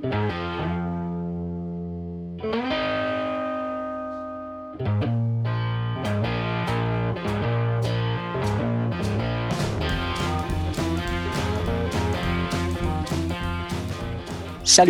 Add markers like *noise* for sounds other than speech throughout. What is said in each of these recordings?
Salut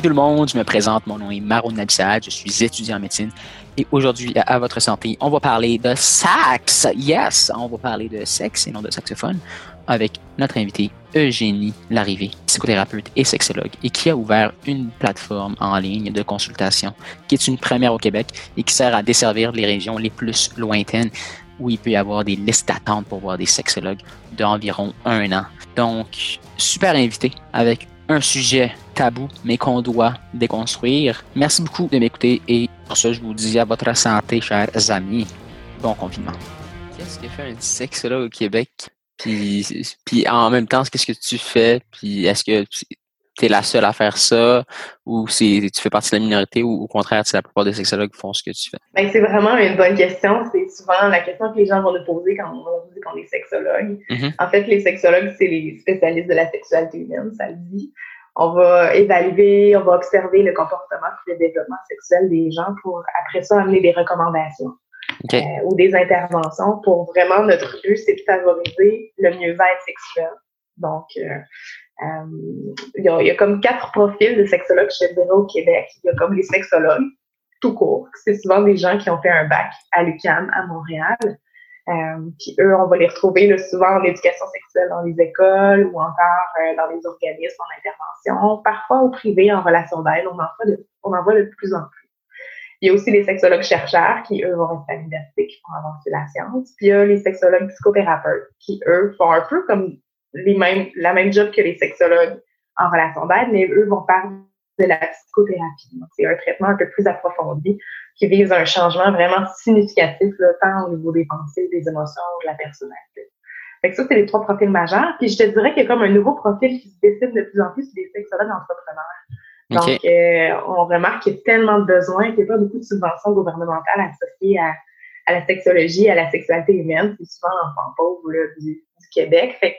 tout le monde, je me présente, mon nom est Maroun Nabissad, je suis étudiant en médecine et aujourd'hui, à votre santé, on va parler de sax. Yes, on va parler de sexe et non de saxophone avec notre invité Eugénie Larrivée, psychothérapeute et sexologue et qui a ouvert une plateforme en ligne de consultation qui est une première au Québec et qui sert à desservir les régions les plus lointaines où il peut y avoir des listes d'attente pour voir des sexologues d'environ un an. Donc, super invité avec un sujet tabou, mais qu'on doit déconstruire. Merci beaucoup de m'écouter et pour ça, je vous dis à votre santé, chers amis. Bon confinement. Qu'est-ce que fait un sexologue au Québec? Puis, puis en même temps, qu'est-ce que tu fais? Puis est-ce que tu es la seule à faire ça? Ou tu fais partie de la minorité? Ou au contraire, c'est la plupart des sexologues font ce que tu fais? Ben, c'est vraiment une bonne question. C'est souvent la question que les gens vont nous poser quand on dit qu'on est sexologue. Mm-hmm. En fait, les sexologues, c'est les spécialistes de la sexualité humaine, ça le dit on va évaluer, on va observer le comportement et le développement sexuel des gens pour après ça amener des recommandations euh, ou des interventions pour vraiment notre but, c'est de favoriser le mieux-être sexuel. Donc, euh, euh, il, y a, comme quatre profils de sexologues chez dirais au Québec. Il y a comme les sexologues, tout court. C'est souvent des gens qui ont fait un bac à l'UQAM à Montréal. Euh, puis eux, on va les retrouver là, souvent en éducation sexuelle dans les écoles ou encore dans les organismes en intervention, parfois au privé en relation d'aide. On, de, on en voit de plus en plus. Il y a aussi les sexologues chercheurs qui, eux, vont rester à l'université, qui font avancer la science. Puis il y a les sexologues psychothérapeutes qui, eux, font un peu comme les mêmes, la même job que les sexologues en relation d'aide, mais eux vont faire de la psychothérapie. C'est un traitement un peu plus approfondi qui vise un changement vraiment significatif, là, tant au niveau des pensées, des émotions, de la personnalité. Fait que ça, c'est les trois profils majeurs. Puis je te dirais qu'il y a comme un nouveau profil qui se dessine de plus en plus, c'est des sexologues entrepreneurs. Donc, euh, on remarque qu'il y a tellement de besoins, qu'il n'y a pas beaucoup de subventions gouvernementales associées à, à la sexologie, à la sexualité humaine. C'est souvent l'enfant pauvre là, du, du, Québec. Fait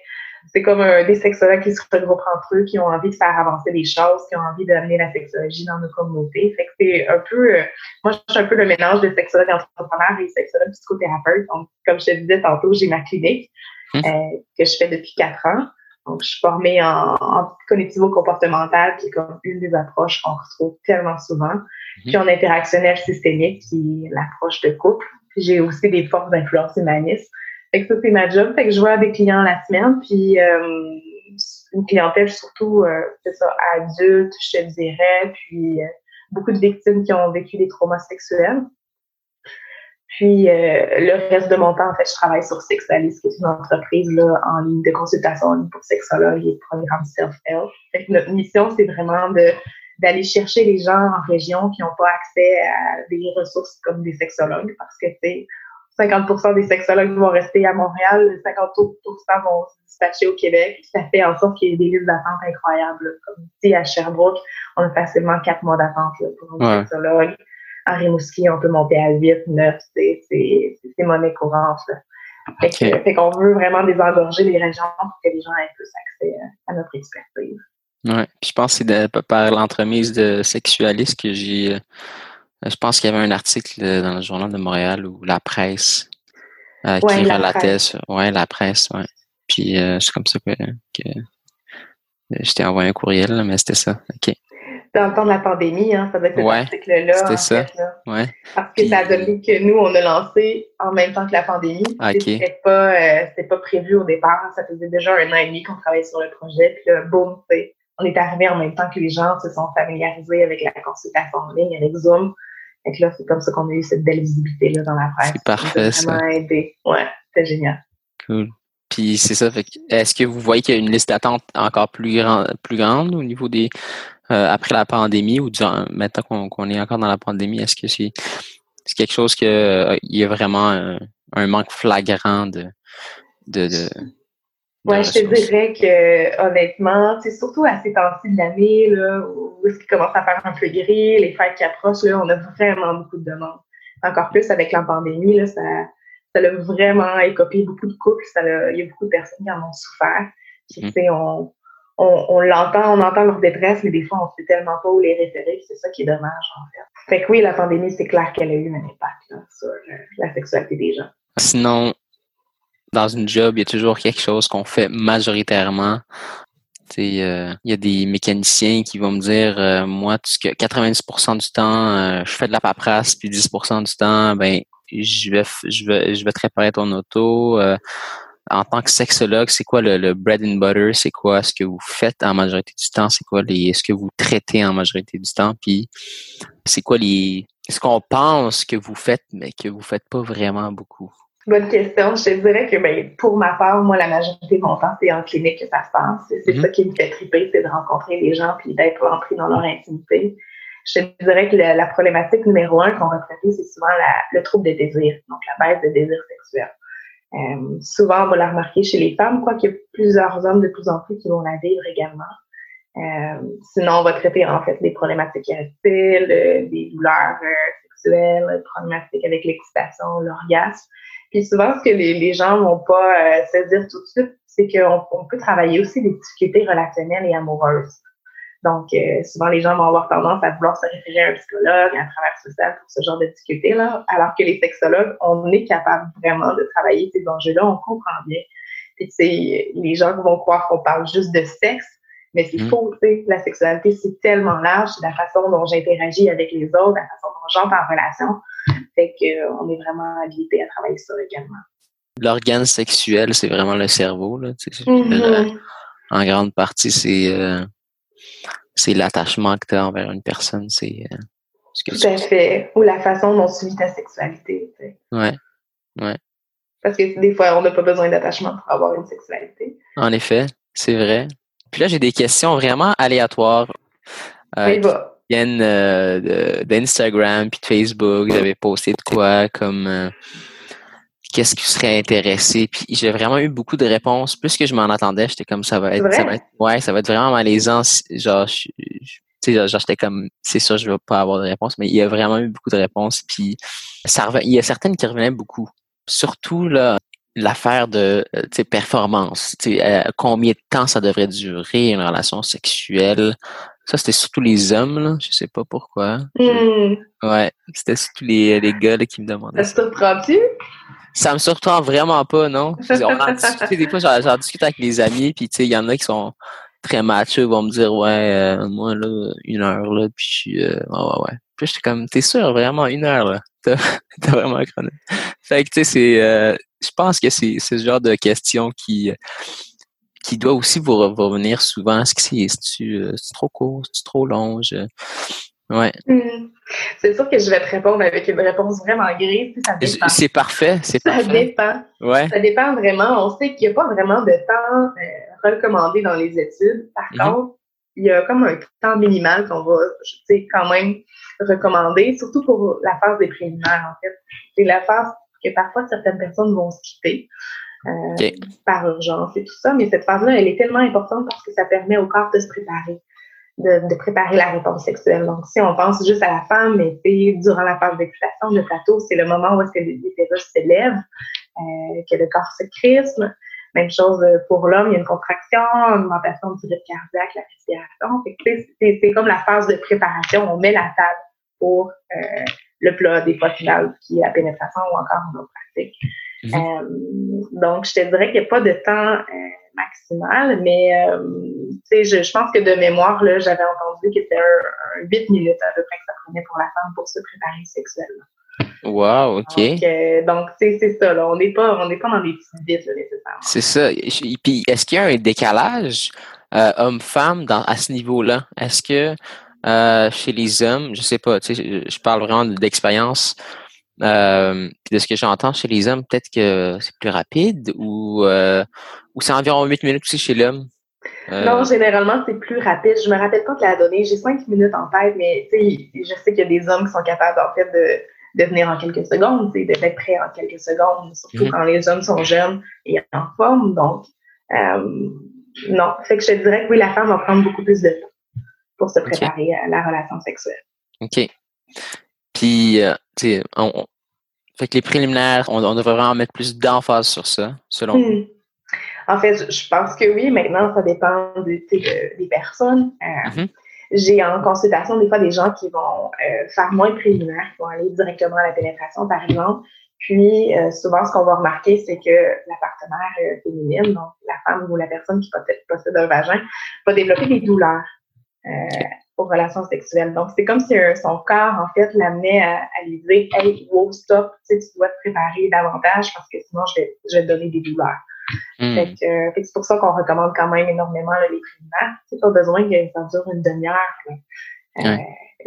c'est comme un, des sexologues qui se regroupent entre eux, qui ont envie de faire avancer les choses, qui ont envie d'amener la sexologie dans nos communautés. Fait que c'est un peu, euh, moi, je suis un peu le mélange de sexologue entrepreneur et sexologue psychothérapeute. Donc, comme je te disais tantôt, j'ai ma clinique hum. euh, que je fais depuis quatre ans. Donc, je suis formée en, en cognitivo-comportemental, qui est comme une des approches qu'on retrouve tellement souvent. Hum. Puis en interactionnel systémique, qui est l'approche de couple. Puis j'ai aussi des forces d'influence humaniste fait que ça, c'est ma job. Fait que je vois des clients la semaine, puis euh, une clientèle surtout, euh, c'est ça, adulte, je te dirais, puis euh, beaucoup de victimes qui ont vécu des traumas sexuels. Puis le reste de mon temps, en fait, je travaille sur Sexalis, qui est une entreprise là, en ligne de consultation en ligne pour sexologues et programme self-help. Notre mission, c'est vraiment de d'aller chercher les gens en région qui n'ont pas accès à des ressources comme des sexologues parce que, sais, 50% des sexologues vont rester à Montréal, 50 vont se dispatcher au Québec. Ça fait en sorte qu'il y ait des listes d'attente incroyables. Comme ici à Sherbrooke, on a facilement quatre mois d'attente pour un sexologue. À Rimouski, on peut monter à 8, 9. C'est monnaie courante. Fait qu'on veut vraiment désengorger les régions pour que les gens aient plus accès à notre expertise. Ouais. Puis je pense que c'est par l'entremise de sexualistes que j'ai euh, je pense qu'il y avait un article euh, dans le journal de Montréal ou la presse euh, qui relatait ça. Ouais, la presse, ouais. Puis euh, c'est comme ça que, que je t'ai envoyé un courriel, mais c'était ça. OK. Dans le temps de la pandémie, hein, ça doit être cet article-là. C'était ça. ouais. Parce que ça a donné que nous, on a lancé en même temps que la pandémie. OK. C'était pas, pas prévu au départ. Ça faisait déjà un an et demi qu'on travaillait sur le projet. Puis là, boum, on est arrivé en même temps que les gens se sont familiarisés avec la consultation en ligne, avec Zoom. Et là, c'est comme ça qu'on a eu cette belle visibilité là, dans la presse. C'est parfait, ça. vraiment aidé. Ouais, c'était génial. Cool. Puis c'est ça. Est-ce que vous voyez qu'il y a une liste d'attente encore plus, grand, plus grande au niveau des euh, après la pandémie ou durant, maintenant qu'on est encore dans la pandémie, est-ce que c'est quelque chose que euh, il y a vraiment un, un manque flagrant de, de, de Ouais, je te dirais que honnêtement, c'est surtout à ces temps-ci de l'année, là, où est-ce qu'il commence à faire un peu gris, les fêtes qui approchent, là, on a vraiment beaucoup de demandes. Encore plus avec la pandémie, là, ça, ça a vraiment écopé beaucoup de couples. Ça il y a beaucoup de personnes qui en ont souffert. Puis, mmh. on, on, l'entend, on entend leur détresse, mais des fois, on ne sait tellement pas où les référer, c'est ça qui est dommage, en fait. Fait que oui, la pandémie, c'est clair qu'elle a eu un impact sur euh, la sexualité des gens. Sinon, dans une job, il y a toujours quelque chose qu'on fait majoritairement. Euh, il y a des mécaniciens qui vont me dire, euh, moi, 90% du temps, je fais de la paperasse, puis 10% du temps, ben, je vais, je vais, je vais te réparer ton auto en tant que sexologue, c'est quoi le, bread and butter? C'est quoi ce que vous faites en majorité du temps? C'est quoi les, ce que vous traitez en majorité du temps? Puis, c'est quoi les, ce qu'on pense que vous faites, mais que vous faites pas vraiment beaucoup? Bonne question. Je te dirais que ben, pour ma part, moi, la majorité de mon temps, c'est en clinique que ça se passe. C'est mm-hmm. ça qui me fait triper, c'est de rencontrer les gens puis d'être entré dans leur intimité. Je te dirais que la, problématique numéro un qu'on va traiter, c'est souvent le trouble de désir, donc la baisse de désir sexuel. Euh, souvent, on va la remarquer chez les femmes, quoi qu'il y a plusieurs hommes de plus en plus qui vont la vivre également. Euh, sinon, on va traiter en fait des problématiques érectiles, euh, des douleurs sexuelles, problématiques avec l'excitation, l'orgasme. Puis souvent, ce que les, les gens vont pas se dire tout de suite, c'est qu'on on peut travailler aussi des difficultés relationnelles et amoureuses. Donc, euh, souvent, les gens vont avoir tendance à vouloir se référer à un psychologue, à un travail social pour ce genre de difficultés-là, alors que les sexologues, on est capable vraiment de travailler ces enjeux-là, on comprend bien. Puis, les gens vont croire qu'on parle juste de sexe, mais c'est mmh. faux, tu sais. La sexualité, c'est tellement large, c'est la façon dont j'interagis avec les autres, la façon dont j'entre en relation. Fait qu'on euh, est vraiment habilité à travailler ça également. L'organe sexuel, c'est vraiment le cerveau, là. Mmh. En grande partie, c'est... Euh, c'est l'attachement que tu as envers une personne. C'est euh, ce que Tout à fait. Ou la façon dont tu vis ta sexualité. Tu Ouais. Ouais. Parce que des fois, on n'a pas besoin d'attachement pour avoir une sexualité. En effet, c'est vrai. Puis là, j'ai des questions vraiment aléatoires. Euh, qui viennent euh, d'Instagram puis de Facebook. J'avais posté de quoi comme qu'est-ce qui serait intéressé. Puis j'ai vraiment eu beaucoup de réponses. Plus que je m'en attendais, j'étais comme ça va être, ça va être, ouais, ça va être vraiment malaisant. Genre, tu sais, genre, j'étais comme, c'est sûr, je vais pas avoir de réponses, mais il y a vraiment eu beaucoup de réponses. Puis ça il y a certaines qui revenaient beaucoup. Surtout là, l'affaire de euh, performance. Euh, combien de temps ça devrait durer une relation sexuelle? Ça, c'était surtout les hommes, là. Je sais pas pourquoi. Hmm. Ouais, c'était surtout les, les gars qui me demandaient. Ça te surprend-tu? Ça me surprend vraiment pas, non? *laughs* On en discute, des fois, j'en discute avec les amis, puis tu sais, il y en a qui sont très matcheux, vont me dire, ouais, euh, moi, là, une heure, là, puis je suis, euh, ouais, ouais, ouais. Puis j'étais comme, t'es sûr, vraiment, une heure, là? *laughs* T'as vraiment chrono. Fait que, tu sais, c'est, euh, je pense que c'est ce genre de questions qui, qui doit aussi vous revenir souvent. Est-ce que c'est, trop court, c'est trop long? Ouais. Hmm. C'est sûr que je vais te répondre avec une réponse vraiment grise. Ça dépend. C'est parfait. C'est ça dépend. Ouais. Ça dépend vraiment. On sait qu'il n'y a pas vraiment de temps euh, recommandé dans les études. Par mm-hmm. contre, il y a comme un temps minimal qu'on va quand même recommander, surtout pour la phase des préliminaires, en fait. C'est la phase que parfois certaines personnes vont skipper. Euh, par urgence et tout ça, mais cette phase-là, elle est tellement importante parce que ça permet au corps de se préparer de, préparer la réponse sexuelle. Donc, si on pense juste à la femme, mais durant la phase d'excitation, le plateau, c'est le moment où est-ce que l'utérus s'élève, euh, que le corps se crispe. Même chose pour l'homme, il y a une contraction, une augmentation du rythme cardiaque, la respiration. C'est comme la phase de préparation. On met la table pour euh, le plat des fois final, qui est la pénétration ou encore une autre pratique. Mm-hmm. euh, donc, je te dirais qu'il n'y a pas de temps euh, maximal, mais euh, je, je pense que de mémoire, là, j'avais entendu que c'était un, 8 minutes à peu près que ça prenait pour la femme pour se préparer sexuellement. Wow, OK. Donc, euh, c'est ça, là. On n'est pas, on pas dans des petites vites, nécessairement. C'est ça. Puis, est-ce qu'il y a un décalage euh, homme-femme à ce niveau-là? Est-ce que euh, chez les hommes, je sais pas, tu sais, je, parle vraiment d'expérience, euh, de ce que j'entends chez les hommes, peut-être que c'est plus rapide ou, ou c'est environ 8 minutes aussi chez l'homme? Euh, non, généralement, c'est plus rapide. Je me rappelle pas que la donnée, j'ai 5 minutes en tête, mais je sais qu'il y a des hommes qui sont capables, en fait, de, de venir en quelques secondes, d'être prêts en quelques secondes, surtout mhm. quand les hommes sont jeunes et en forme. Donc, euh, non. Fait que je te dirais que oui, la femme va prendre beaucoup plus de temps pour se préparer à la relation sexuelle. OK. Puis, euh, tu sais, on, fait que les préliminaires, on, devrait vraiment mettre plus d'emphase sur ça, selon vous. En fait, je pense que oui. Maintenant, ça dépend des personnes. Euh, mm-hmm. J'ai en consultation des fois des gens qui vont euh, faire moins préliminaire, qui vont aller directement à la pénétration, par exemple. Puis, euh, souvent, ce qu'on va remarquer, c'est que la partenaire féminine, donc la femme ou la personne qui possède un vagin, va développer des douleurs aux relations sexuelles. Donc, c'est comme si son corps, en fait, l'amenait à, à, lui dire Hey, wow, stop, tu, sais, tu dois te préparer davantage parce que sinon, je vais, je vais te donner des douleurs. Hmm. Fait que, c'est pour ça qu'on recommande quand même énormément les primaires. C'est pas besoin que ça dure une demi-heure. Euh,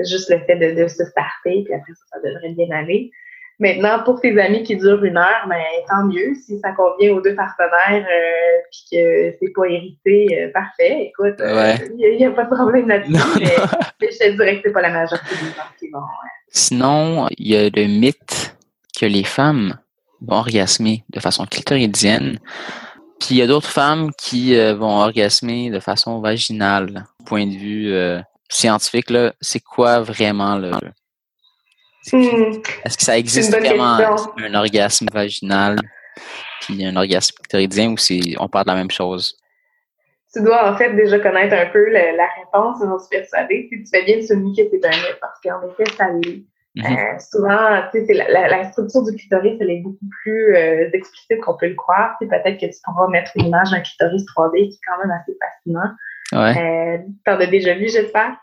juste le fait de, de, se starter, puis après ça, ça devrait bien aller. Maintenant, pour tes amis qui durent une heure, ben, tant mieux. Si ça convient aux deux partenaires euh, puis que c'est pas hérité, euh, parfait. Écoute, il n'y a, pas de problème là-dessus. Mais, je te dirais que c'est pas la majorité des gens qui vont. Sinon, il y a le mythe que les femmes vont orgasmer de façon clitoridienne. Puis il y a d'autres femmes qui euh, vont orgasmer de façon vaginale. Point de vue euh, scientifique, là, c'est quoi vraiment le. Hmm. Est-ce que ça existe vraiment un orgasme vaginal puis un orgasme clitoridien ou on parle de la même chose? Tu dois en fait déjà connaître un peu la, réponse, j'en suis persuadée. Si tu fais bien de souligner que c'est un parce qu'en effet, ça l'est. Mhm. Euh, souvent, tu sais, la, la, structure du clitoris, elle est beaucoup plus euh, explicite qu'on peut le croire. Peut-être que tu pourras mettre une image d'un clitoris 3D qui est quand même assez fascinant. Ouais. Euh, T'en as déjà vu, j'espère?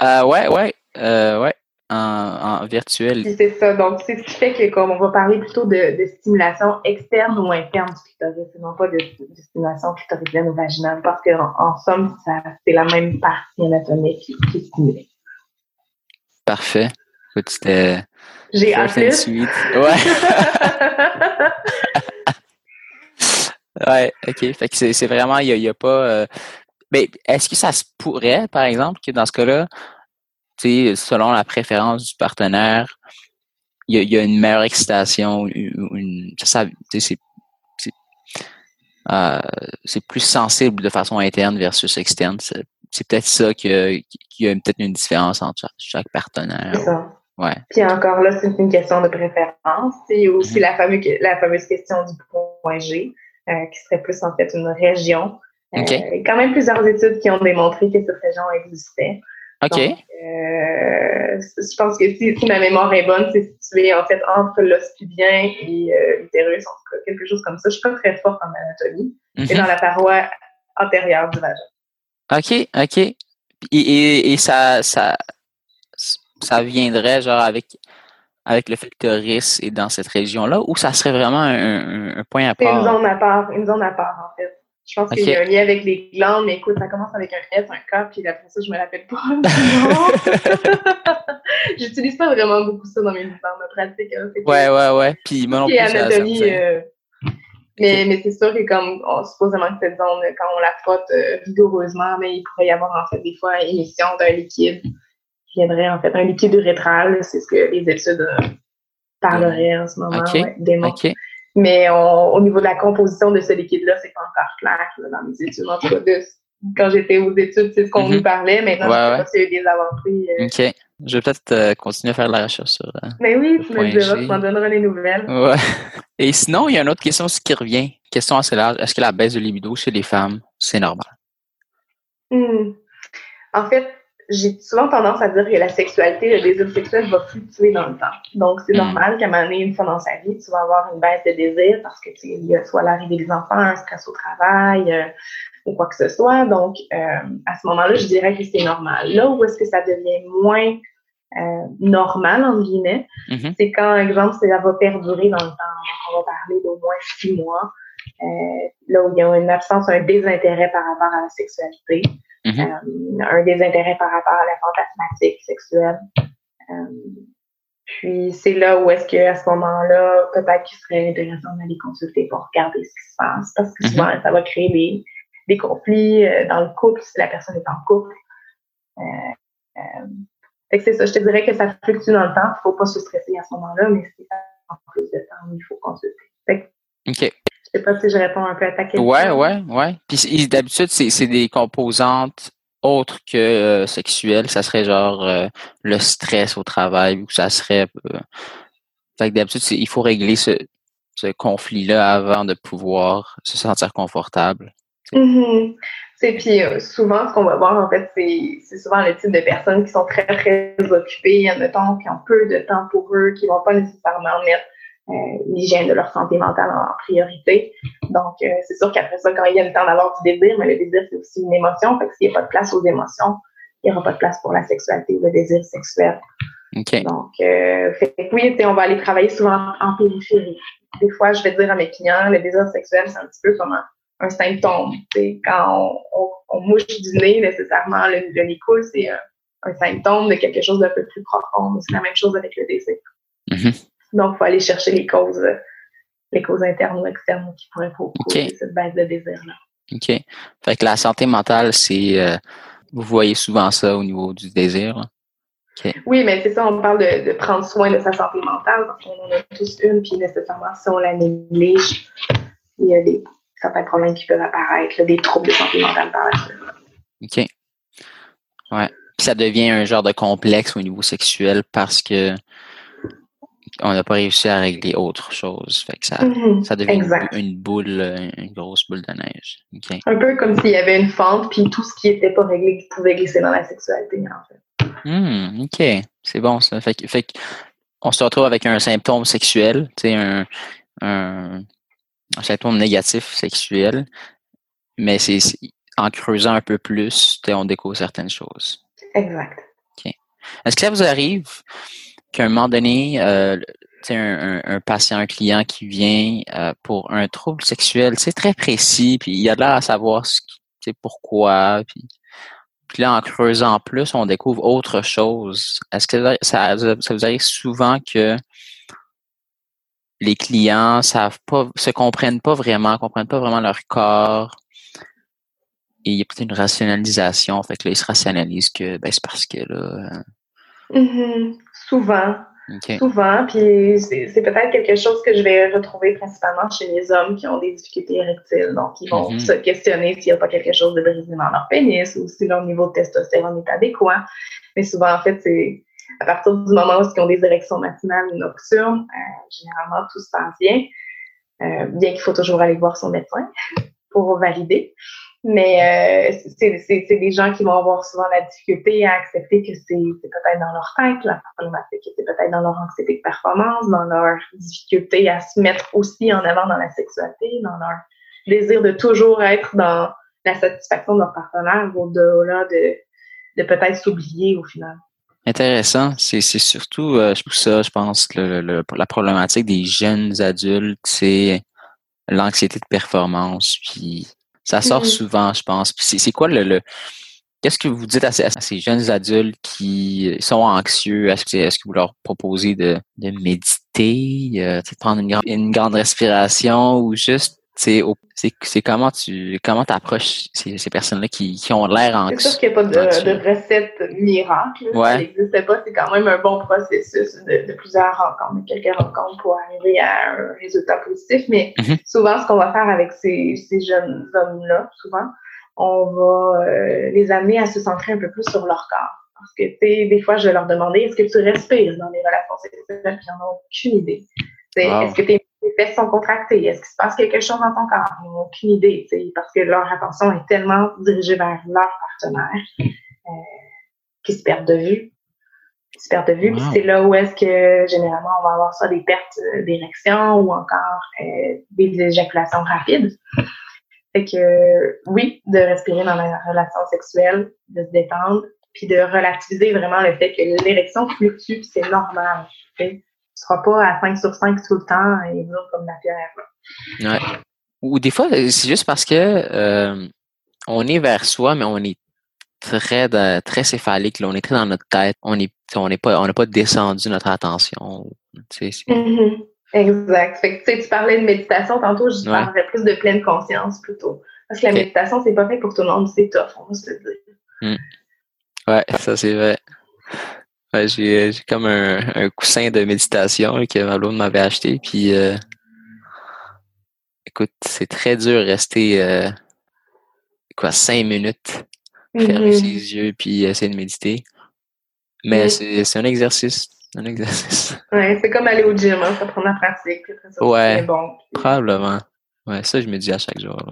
Euh, ouais, ouais, euh, ouais, en, en virtuel. C'est ça. Donc, c'est ce qui fait que comme on va parler plutôt de, de stimulation externe ou interne du clitoris, et non pas de, de stimulation clitoridienne ou vaginale, parce qu'en en somme, c'est la même partie anatomique qui, qui est stimulée. Parfait c'était. J'ai hâte. suite. Ouais. *laughs* ouais, ok. Fait que c'est vraiment, il n'y a, pas. Euh, mais est-ce que ça se pourrait, par exemple, que dans ce cas-là, selon la préférence du partenaire, il y, a une meilleure excitation, une, ça, c'est euh, c'est plus sensible de façon interne versus externe. C'est peut-être ça qu'il y a peut-être une différence entre chaque partenaire. Ouais. Puis encore là, c'est une question de préférence. A aussi mhm. la, fameuse, la fameuse question du point G, euh, qui serait plus en fait une région. Euh, il y a quand même plusieurs études qui ont démontré que cette région existait. OK. Donc, euh, je pense que si, si, ma mémoire est bonne, c'est situé en fait entre l'os pubien et l'utérus, en tout cas, quelque chose comme ça. Je suis pas très forte en anatomie. Mm Et dans la paroi antérieure du vagin. OK, OK. Et, et, et ça, ça, ça viendrait genre avec avec le fait que Toris est dans cette région-là ou ça serait vraiment un, point à part? C'est une zone à part, une zone à part en fait. Je pense qu'il y a un lien avec les glandes, mais écoute, ça commence avec un S, un K, puis après ça, je me rappelle pas. *laughs* J'utilise pas vraiment beaucoup ça dans mes dans ma pratique. Hein, ouais, ouais, ouais. Puis moi non plus. anatomie, euh, mais, mais c'est sûr que comme supposément que cette zone, quand on la frotte euh, vigoureusement, mais il pourrait y avoir en fait des fois émission d'un liquide viendrait en fait un liquide urétral. C'est ce que les études euh, parleraient en ce moment, okay. Mais au niveau de la composition de ce liquide-là, c'est pas encore clair dans mes études. En tout cas, quand j'étais aux études, c'est ce qu'on nous mm-hmm. parlait. Maintenant, ouais, je sais pas s'il y a eu des avancées. Euh. OK. Je vais peut-être euh, continuer à faire de la recherche sur. Mais oui, tu me diras, tu m'en donneras les nouvelles. Ouais. *laughs* Et sinon, il y a une autre question aussi qui revient. Question assez large. Est-ce que la baisse de libido chez les femmes, c'est normal? Hmm. En fait, j'ai souvent tendance à dire que la sexualité, le désir sexuel va fluctuer dans le temps. Donc, c'est mm. normal qu'à un moment donné, une fois dans sa vie, tu vas avoir une baisse de désir parce que tu il y a soit l'arrivée des enfants, un stress au travail euh, ou quoi que ce soit. Donc, euh, à ce moment-là, je dirais que c'est normal. Là où est-ce que ça devient moins euh, normal, entre guillemets, mm-hmm. c'est quand, exemple, ça va perdurer dans le temps. Donc, on va parler d'au moins six mois. là où il y a une absence, un désintérêt par rapport à la sexualité. Mm-hmm. Euh, un désintérêt par rapport à la fantasmatique sexuelle. Euh, puis c'est là où est-ce qu'à ce, moment-là, peut-être qu'il serait intéressant d'aller consulter pour regarder ce qui se passe. Parce que souvent, mm-hmm. ça va créer des, des conflits euh, dans le couple si la personne est en couple. Fait que c'est ça, je te dirais que ça fluctue dans le temps. Il ne faut pas se stresser à ce moment-là, mais c'est en plus de temps, il faut consulter. Fait OK. Je sais pas si je réponds un peu à ta question. Ouais, ouais, ouais. Puis d'habitude, c'est des composantes autres que euh, sexuelles. Ça serait genre euh, le stress au travail ou ça serait. Euh, fait que d'habitude, il faut régler ce. ce conflit-là avant de pouvoir se sentir confortable. Mm-hmm. Puis euh, souvent, ce qu'on va voir, en fait, c'est souvent le type de personnes qui sont très, très occupées, admettons, qui ont peu de temps pour eux, qui vont pas nécessairement mettre l'hygiène de leur santé mentale en, priorité. Donc, euh, c'est sûr qu'après ça, quand il y a le temps d'avoir du désir, mais le désir, c'est aussi une émotion. Fait que s'il n'y a pas de place aux émotions, il n'y aura pas de place pour la sexualité ou le désir sexuel. Donc, euh, fait, oui, on va aller travailler souvent en, périphérie. Des fois, je vais dire à mes clients, le désir sexuel, c'est un petit peu comme un, symptôme. Quand on, mouche du nez, nécessairement, le, le nez coule, c'est un, symptôme de quelque chose d'un peu plus profond. C'est la même chose avec le désir. Mm-hmm. Donc, il faut aller chercher les causes, les causes internes ou externes qui pourraient provoquer cette baisse de désir-là. OK. Fait que la santé mentale, c'est. Euh, vous voyez souvent ça au niveau du désir. Oui, mais c'est ça, on parle de, prendre soin de sa santé mentale parce qu'on en a tous une, puis nécessairement, si on la néglige, il y a des, certains problèmes qui peuvent apparaître, des troubles de santé mentale par la suite. OK. Ouais. Puis ça devient un genre de complexe au niveau sexuel parce que on n'a pas réussi à régler autre chose. Fait que ça, mm-hmm. ça devient une, boule, une grosse boule de neige. Un peu comme s'il y avait une fente, puis tout ce qui n'était pas réglé pouvait glisser dans la sexualité, en fait. Hmm, OK. C'est bon, ça. Fait, fait on se retrouve avec un symptôme sexuel, un, un, un symptôme négatif sexuel, mais c'est en creusant un peu plus, on découvre certaines choses. Exact. OK. Est-ce que ça vous arrive qu'à un moment donné, euh, un, patient, un client qui vient euh, pour un trouble sexuel, c'est très précis, puis il y a là à savoir pourquoi, puis, là, en creusant plus, on découvre autre chose. Est-ce que ça, ça vous arrive souvent que les clients savent pas, se comprennent pas vraiment, comprennent pas vraiment leur corps, et il y a peut-être une rationalisation, fait que là, ils se rationalisent que ben, c'est parce que là. Euh, mm-hmm. Souvent. Souvent, puis c'est peut-être quelque chose que je vais retrouver principalement chez les hommes qui ont des difficultés érectiles. Donc, ils vont mm-hmm. se questionner s'il n'y a pas quelque chose de brisé dans leur pénis ou si leur niveau de testostérone est adéquat. Mais souvent, en fait, c'est à partir du moment où ils ont des érections matinales ou nocturnes, euh, généralement, tout se passe bien. Euh, bien qu'il faut toujours aller voir son médecin *laughs* pour valider. Mais euh, c'est des gens qui vont avoir souvent la difficulté à accepter que c'est peut-être dans leur tête la problématique, que c'est peut-être dans leur anxiété de performance, dans leur difficulté à se mettre aussi en avant dans la sexualité, dans leur désir de toujours être dans la satisfaction de leur partenaire au-delà de, de peut-être s'oublier au final. Intéressant. C'est surtout, euh, ça, je pense, le, le, la problématique des jeunes adultes, c'est l'anxiété de performance, puis ça sort mm-hmm. souvent, je pense. C'est quoi le, Qu'est-ce que vous dites à ces, jeunes adultes qui sont anxieux? Est-ce que, est que, vous leur proposez de, de méditer, euh, de prendre une, une, grande respiration ou juste c'est comment tu comment approches ces, ces personnes-là qui, qui ont l'air anxieux? C'est sûr qu'il n'y a pas de, de, recette miracle. Ouais. Ça n'existe pas. C'est quand même un bon processus de, de, plusieurs rencontres, de quelques rencontres pour arriver à un résultat positif. Mais mm-hmm. souvent, ce qu'on va faire avec ces, ces jeunes hommes-là, souvent, on va euh, les amener à se centrer un peu plus sur leur corps. Parce que, tu sais, des fois, je vais leur demander, est-ce que tu respires dans les relations sexuelles? Puis ils n'en ont aucune idée. Est-ce que tes fesses sont contractées? Est-ce qu'il se passe quelque chose dans ton corps? Ils n'ont aucune idée, parce que leur attention est tellement dirigée vers leur partenaire *laughs* euh, qu'ils se perdent de vue. Ils se perdent de vue. c'est là où est-ce que, généralement, on va avoir ça des pertes d'érection ou encore euh, des éjaculations rapides. *laughs* Fait que, oui, de respirer dans la relation sexuelle, de se détendre, puis de relativiser vraiment le fait que l'érection fluctue, c'est normal sera pas à 5 sur 5 tout le temps et dur comme la pierre. Ouais. Ou des fois, c'est juste parce que euh, on est vers soi, mais on est très très céphalique. Là. On est très dans notre tête. On est on pas on n'a pas descendu notre attention. Mm-hmm. Exact. Fait que, tu parlais de méditation tantôt, je parlerais plus de pleine conscience plutôt. Parce que la méditation, c'est pas fait pour tout le monde, c'est tough, on va se le dire. Mm. Ouais, ça c'est vrai. J'ai comme un, coussin de méditation que ma m'avait acheté. Puis, euh, écoute, c'est très dur de rester euh, quoi, cinq minutes, fermer mm-hmm. ses yeux puis essayer de méditer. Mais c'est un exercice. Un exercice. *laughs* Ouais, c'est comme aller au gym, hein, ça prend la pratique. Ça, ouais, bon. probablement. Ouais, ça, je me dis à chaque jour. *laughs*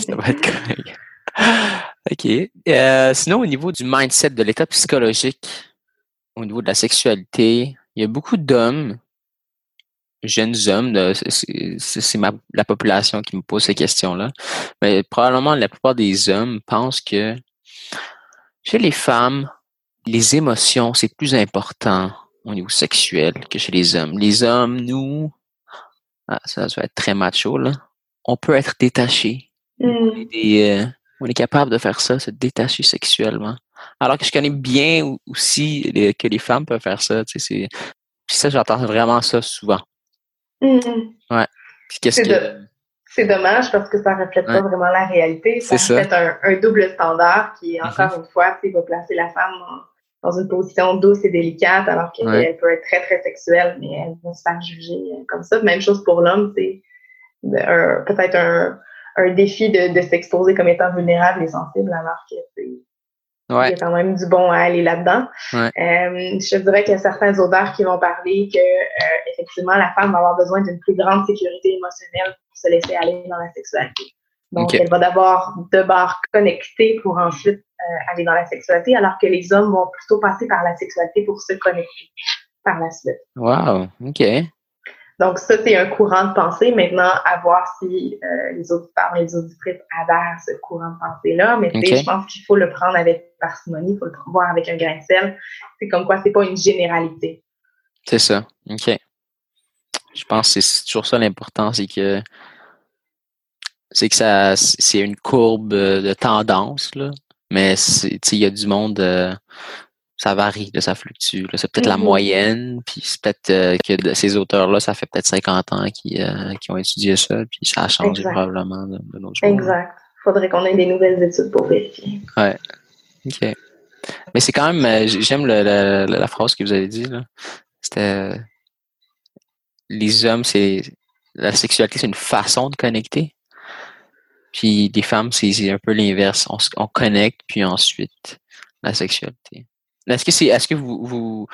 ça va être correct. OK. Euh, sinon, au niveau du mindset, de l'état psychologique, au niveau de la sexualité, il y a beaucoup d'hommes, jeunes hommes, c'est la population qui me pose ces questions-là, mais probablement la plupart des hommes pensent que chez les femmes, les émotions, c'est plus important au niveau sexuel que chez les hommes. Les hommes, nous, ah, ça, va être très macho, là. On peut être détaché. Mm. Euh, on, est capable de faire ça, se détacher sexuellement. Alors que je connais bien aussi que les femmes peuvent faire ça. Tu sais, Puis ça, j'entends vraiment ça souvent. Mm. Ouais. qu'est-ce que... C'est dommage parce que ça reflète pas vraiment la réalité. Ça reflète Un, un, double standard qui, mm-hmm. encore une fois, va placer la femme dans une position douce et délicate alors qu'elle peut être très, très sexuelle, mais elle va se faire juger euh, comme ça. Même chose pour l'homme, c'est peut-être un, un, défi de, de s'exposer comme étant vulnérable et sensible alors que c'est il y a quand même du bon à aller là-dedans. Euh, je dirais qu'il y a certains auteurs qui vont parler que euh, effectivement la femme va avoir besoin d'une plus grande sécurité émotionnelle pour se laisser aller dans la sexualité. Donc, elle va d'abord d'abord connecter pour ensuite euh, aller dans la sexualité, alors que les hommes vont plutôt passer par la sexualité pour se connecter par la suite. Wow, OK. Donc, ça, c'est un courant de pensée. Maintenant, à voir si euh, les auditeurs, les auditrices adhèrent à ce courant de pensée-là. Mais je pense qu'il faut le prendre avec parcimonie, il faut le voir avec un grain de sel. C'est comme quoi, c'est pas une généralité. C'est ça. OK. Je pense que c'est toujours ça l'important, c'est que c'est que ça c'est une courbe de tendance, là. Mais il y a du monde, euh, ça varie, ça fluctue. C'est peut-être la mm-hmm. moyenne, puis c'est peut-être euh, que ces auteurs-là, ça fait peut-être 50 ans qu'ils euh, ont étudié ça, puis ça a changé probablement de, de jours. Exact. Faudrait qu'on ait des nouvelles études pour vérifier. Ouais. OK. Mais c'est quand même, j'aime la, phrase que vous avez dit, là. C'était, les hommes, c'est, la sexualité, c'est une façon de connecter. Puis les femmes, c'est un peu l'inverse. On, on, connecte, puis ensuite la sexualité. Est-ce que c'est est-ce que vous, vous,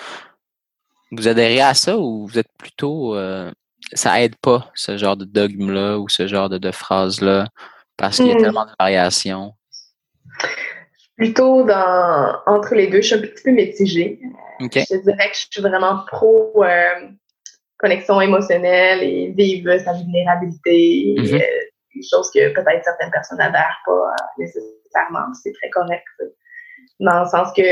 vous adhérez à ça ou vous êtes plutôt euh, ça aide pas ce genre de dogme-là ou ce genre de, de phrase-là parce qu'il y a hmm. tellement de variations? Plutôt dans entre les deux, je suis un petit peu mitigée. Je dirais que je suis vraiment pro euh, connexion émotionnelle et vivre sa vulnérabilité. Mm-hmm. Euh, des choses que peut-être certaines personnes n'adhèrent pas nécessairement. C'est très correct. Dans le sens que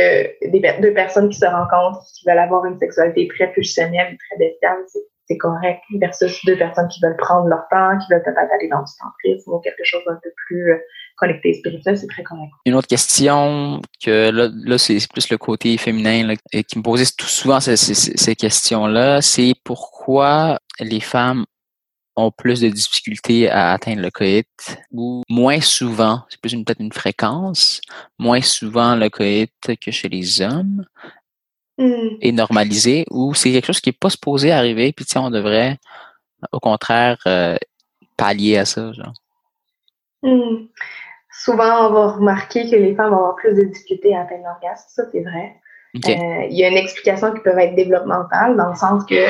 des, deux personnes qui se rencontrent, qui veulent avoir une sexualité très pulsionnelle, très bestiale, c'est correct. Versus deux personnes qui veulent prendre leur temps, qui veulent peut-être aller dans du centrisme ou quelque chose d'un peu plus euh, connecté spirituel, c'est très correct. Une autre question que là, là c'est plus le côté féminin et qui me posait tout souvent ces questions-là, c'est pourquoi les femmes ont plus de difficultés à atteindre le coït ou moins souvent, c'est plus peut-être une fréquence, moins souvent le coït que chez les hommes mm. est normalisé ou c'est quelque chose qui n'est pas supposé arriver puis on devrait au contraire euh, pallier à ça genre. Mm. Souvent, on va remarquer que les femmes vont avoir plus de difficultés à atteindre l'orgasme, ça c'est vrai. Euh, il y a une explication qui peut être développementale dans le sens que euh,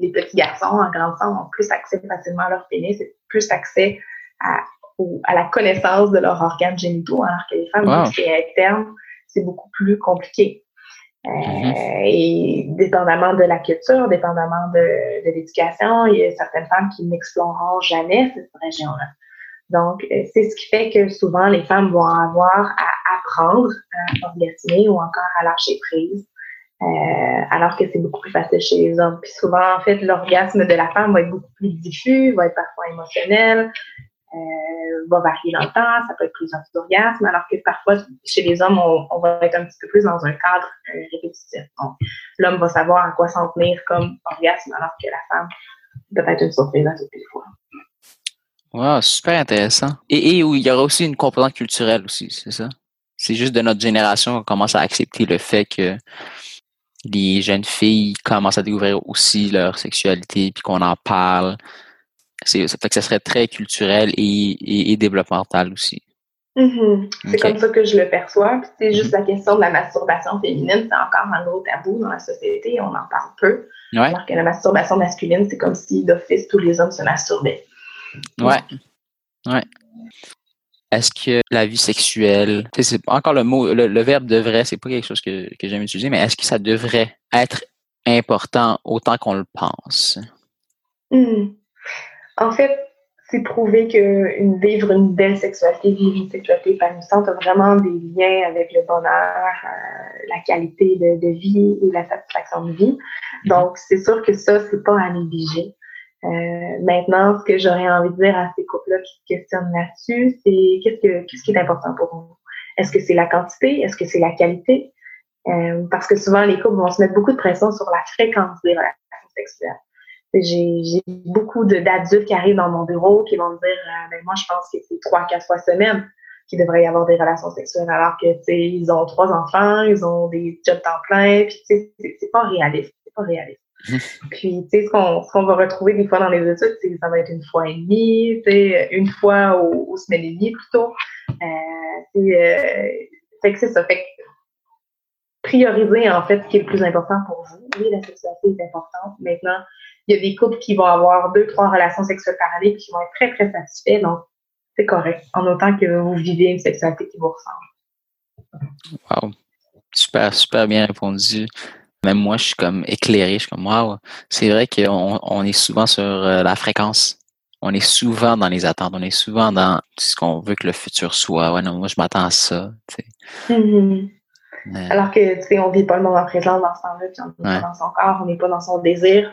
les petits garçons, en grandissant, ont plus accès facilement à leur pénis et plus accès à, à la connaissance de leurs organes génitaux, alors que les femmes, wow. c'est interne, c'est beaucoup plus compliqué. Euh, mm-hmm. Et dépendamment de la culture, dépendamment de, de l'éducation, il y a certaines femmes qui n'exploreront jamais cette région-là. Donc, euh, c'est ce qui fait que souvent les femmes vont avoir à apprendre à orgasmer ou encore à lâcher prise euh, alors que c'est beaucoup plus facile chez les hommes. Puis souvent, en fait, l'orgasme de la femme va être beaucoup plus diffus, va être parfois émotionnel, euh, va varier dans le temps, ça peut être plusieurs orgasmes, alors que parfois, chez les hommes, on, va être un petit peu plus dans un cadre euh, répétitif. Donc, l'homme va savoir à quoi s'en tenir comme orgasme, alors que la femme, peut être une surprise à toutes les fois. Wow, super intéressant. Et, et il y aura aussi une composante culturelle aussi, c'est ça? C'est juste de notre génération qu'on commence à accepter le fait que les jeunes filles commencent à découvrir aussi leur sexualité puis qu'on en parle. C'est, ça fait que ça serait très culturel et, et, développemental aussi. Mm-hmm. C'est comme ça que je le perçois. Puis c'est juste la question de la masturbation féminine, c'est encore un gros tabou dans la société, on en parle peu. Alors que la masturbation masculine, c'est comme si d'office tous les hommes se masturbaient. Ouais. Ouais. Est-ce que la vie sexuelle, c'est encore le mot, le, verbe devrait, c'est pas quelque chose que, que j'aime utiliser, mais est-ce que ça devrait être important autant qu'on le pense? Hmm. En fait, c'est prouvé que une, vivre une belle sexualité, vivre une sexualité épanouissante a vraiment des liens avec le bonheur, euh, la qualité de, de, vie et la satisfaction de vie. Mhm. Donc, c'est sûr que ça, c'est pas à négliger. Euh, maintenant, ce que j'aurais envie de dire à ces couples-là qui se questionnent là-dessus, c'est qu'est-ce que qu'est-ce qui est important pour vous? Est-ce que c'est la quantité? Est-ce que c'est la qualité? Euh, parce que souvent, les couples vont se mettre beaucoup de pression sur la fréquence des relations sexuelles. J'ai beaucoup d'adultes qui arrivent dans mon bureau qui vont me dire euh, ben, moi, je pense que c'est trois, quatre fois semaine qu'il devrait y avoir des relations sexuelles, alors que ils ont trois enfants, ils ont des jobs temps plein, puis c'est pas réaliste. C'est pas réaliste. *laughs* Puis, tu sais, ce qu'on va retrouver des fois dans les études, c'est que ça va être une fois et demie, tu sais, une fois aux, semaines et demie plutôt. Euh, euh, fait que c'est ça. Fait que prioriser, en fait, ce qui est le plus important pour vous. Oui, la sexualité est importante. Maintenant, il y a des couples qui vont avoir deux, trois relations sexuelles par année qui vont être très, très satisfaits. Donc, c'est correct, en autant que vous vivez une sexualité qui vous ressemble. Wow. Super, super bien répondu. Même moi, je suis comme éclairé. Je suis comme, wow. C'est vrai qu'on on est souvent sur euh, la fréquence. On est souvent dans les attentes. On est souvent dans ce qu'on veut que le futur soit. Ouais, non, moi, je m'attends à ça. Mm-hmm. Alors que, tu sais, on vit pas le moment présent dans ce temps-là, puis on n'est pas dans son corps, on n'est pas dans son désir.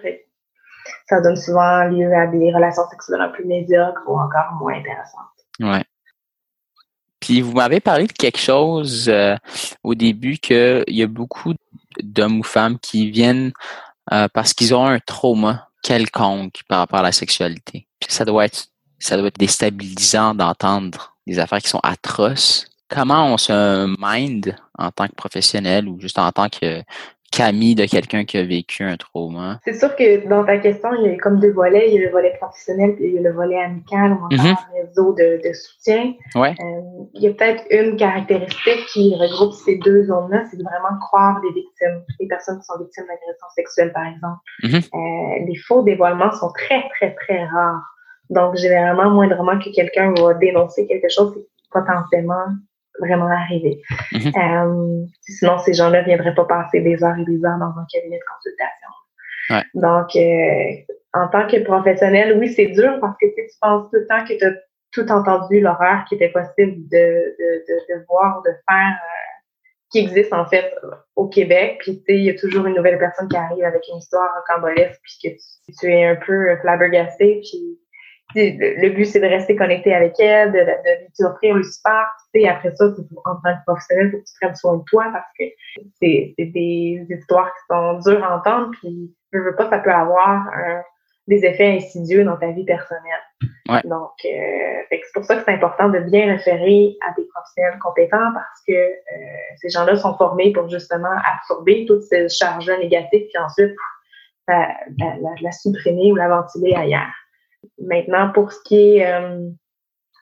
ça donne souvent lieu à des relations sexuelles un peu médiocres ou encore moins intéressantes. Ouais. Puis vous m'avez parlé de quelque chose euh, au début qu'il y a beaucoup d'hommes ou femmes qui viennent euh, parce qu'ils ont un trauma quelconque par rapport à la sexualité. Ça doit être ça doit être déstabilisant d'entendre des affaires qui sont atroces. Comment on se mind en tant que professionnel ou juste en tant que Camille de quelqu'un qui a vécu un trauma? C'est sûr que dans ta question, il y a comme deux volets. Il y a le volet professionnel et il y a le volet amical ou encore mm-hmm. réseau de, de soutien. Ouais. Euh, il y a peut-être une caractéristique qui regroupe ces deux zones-là, c'est de vraiment croire des victimes, des personnes qui sont victimes d'agressions sexuelles, par exemple. Mm-hmm. Euh, les faux dévoilements sont très, très, très rares. Donc, généralement, moindrement que quelqu'un va dénoncer quelque chose, c'est potentiellement vraiment arriver. Mhm. Euh, sinon, ces gens-là ne viendraient pas passer des heures et des heures dans un cabinet de consultation. Donc, euh, en tant que professionnel, oui, c'est dur parce que tu penses tout le temps que tu as tout entendu l'horreur qui était possible de, de, de, voir, de faire, euh, qui existe en fait au Québec. Puis, tu sais, il y a toujours une nouvelle personne qui arrive avec une histoire rocambolesque, puis que tu, tu es un peu flabbergasté, puis le but, c'est de rester connecté avec elle, de, de, lui offrir le support. Et après ça, en tant que professionnel, il faut que tu prennes soin de toi parce que c'est des histoires qui sont dures à entendre. Puis, je veux pas, ça peut avoir des effets insidieux dans ta vie personnelle. Donc, euh, c'est pour ça que c'est important de bien référer à des professionnels compétents parce que euh, ces gens-là sont formés pour justement absorber toutes ces charges négatives puis ensuite la, la, la supprimer ou la ventiler ailleurs. Maintenant, pour ce qui est euh,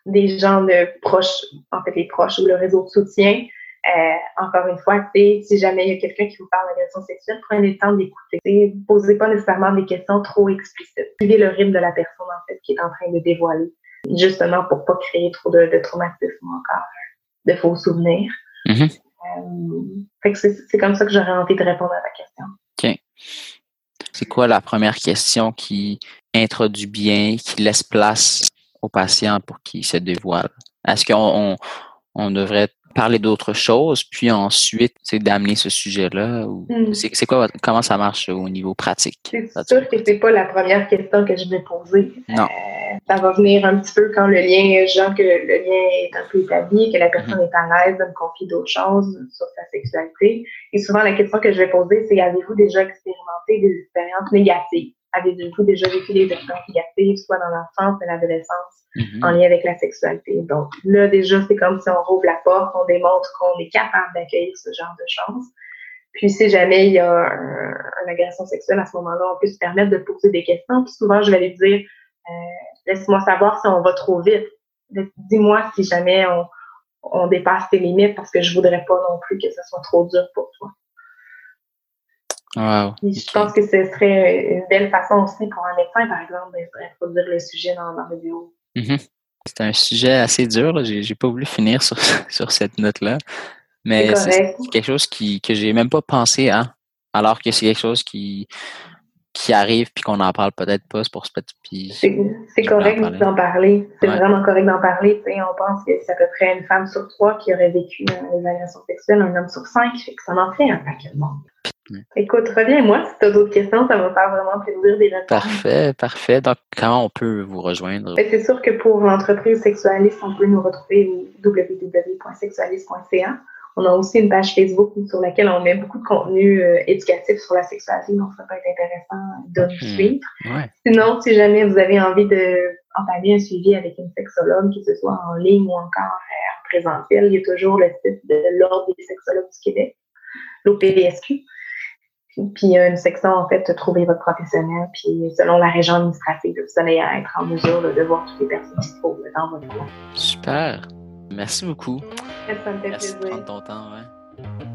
des gens de proches, en fait, les proches ou le réseau de soutien, euh, encore une fois, si jamais il y a quelqu'un qui vous parle d'agression sexuelle, prenez le temps d'écouter. Ne posez pas nécessairement des questions trop explicites. Suivez le rythme de la personne, en fait, qui est en train de dévoiler, justement pour pas créer trop de, de traumatisme encore, de faux souvenirs. Mm-hmm. Euh, c'est comme ça que j'aurais envie de répondre à ta question. OK. C'est quoi la première question qui introduit bien, qui laisse place au patient pour qu'il se dévoile? Est-ce qu'on on, devrait parler d'autre chose, puis ensuite, c'est d'amener ce sujet-là? Hmm. C'est quoi, comment ça marche au niveau pratique? C'est sûr que c'est pas la première question que je vais poser. Non. Euh, ça va venir un petit peu quand le lien, genre que le lien est un peu établi, que la personne mhm. est à l'aise de me confier d'autres choses sur sa sexualité. Et souvent, la question que je vais poser, c'est avez-vous déjà expérimenté des expériences négatives? Avez-vous déjà vécu des expériences négatives, soit dans l'enfance ou l'adolescence, mm-hmm. en lien avec la sexualité? Donc là, déjà, c'est comme si on rouvre la porte, on démontre qu'on est capable d'accueillir ce genre de choses. Puis si jamais il y a une agression sexuelle à ce moment-là, on peut se permettre de poser des questions. Puis souvent, je vais lui dire, euh, laisse-moi savoir si on va trop vite. Dis-moi si jamais on, on dépasse tes limites parce que je voudrais pas non plus que ce soit trop dur pour toi. Je pense que ce serait une belle façon aussi pour un médecin, par exemple, d'introduire le sujet dans, la vidéo. Mm-hmm. C'est un sujet assez dur. Je n'ai pas voulu finir sur, *laughs* sur cette note-là. Mais c'est quelque chose qui, que j'ai même pas pensé à. Alors que c'est quelque chose qui, qui arrive puis qu'on n'en parle peut-être pas, c'est pour se C'est correct d'en parler. C'est vraiment correct d'en parler. on pense que c'est à peu près une femme sur trois qui aurait vécu des agressions sexuelles, un homme sur cinq, fait que ça en fait un paquet de monde. Écoute, reviens-moi si tu as d'autres questions, ça va me faire vraiment plaisir d'y répondre. Parfait, parfait. Donc, comment on peut vous rejoindre? C'est sûr que pour l'entreprise sexualiste, on peut nous retrouver au www.sexualiste.ca. On a aussi une page Facebook sur laquelle on met beaucoup de contenu euh, éducatif sur la sexualité, donc ça peut être intéressant de nous hmm. suivre. Sinon, si jamais vous avez envie d'entamer un suivi avec une sexologue, que ce soit en ligne ou encore euh, en présentiel, il y a toujours le site de l'Ordre des sexologues du Québec, l'OPSQ. Puis il y a une section, en fait, de trouver votre professionnel. Puis selon la région administrative, vous allez être en mesure de voir toutes les personnes qui se trouvent dans votre coin. Super. Merci beaucoup. Ça me fait Merci de prendre ton temps. Ouais.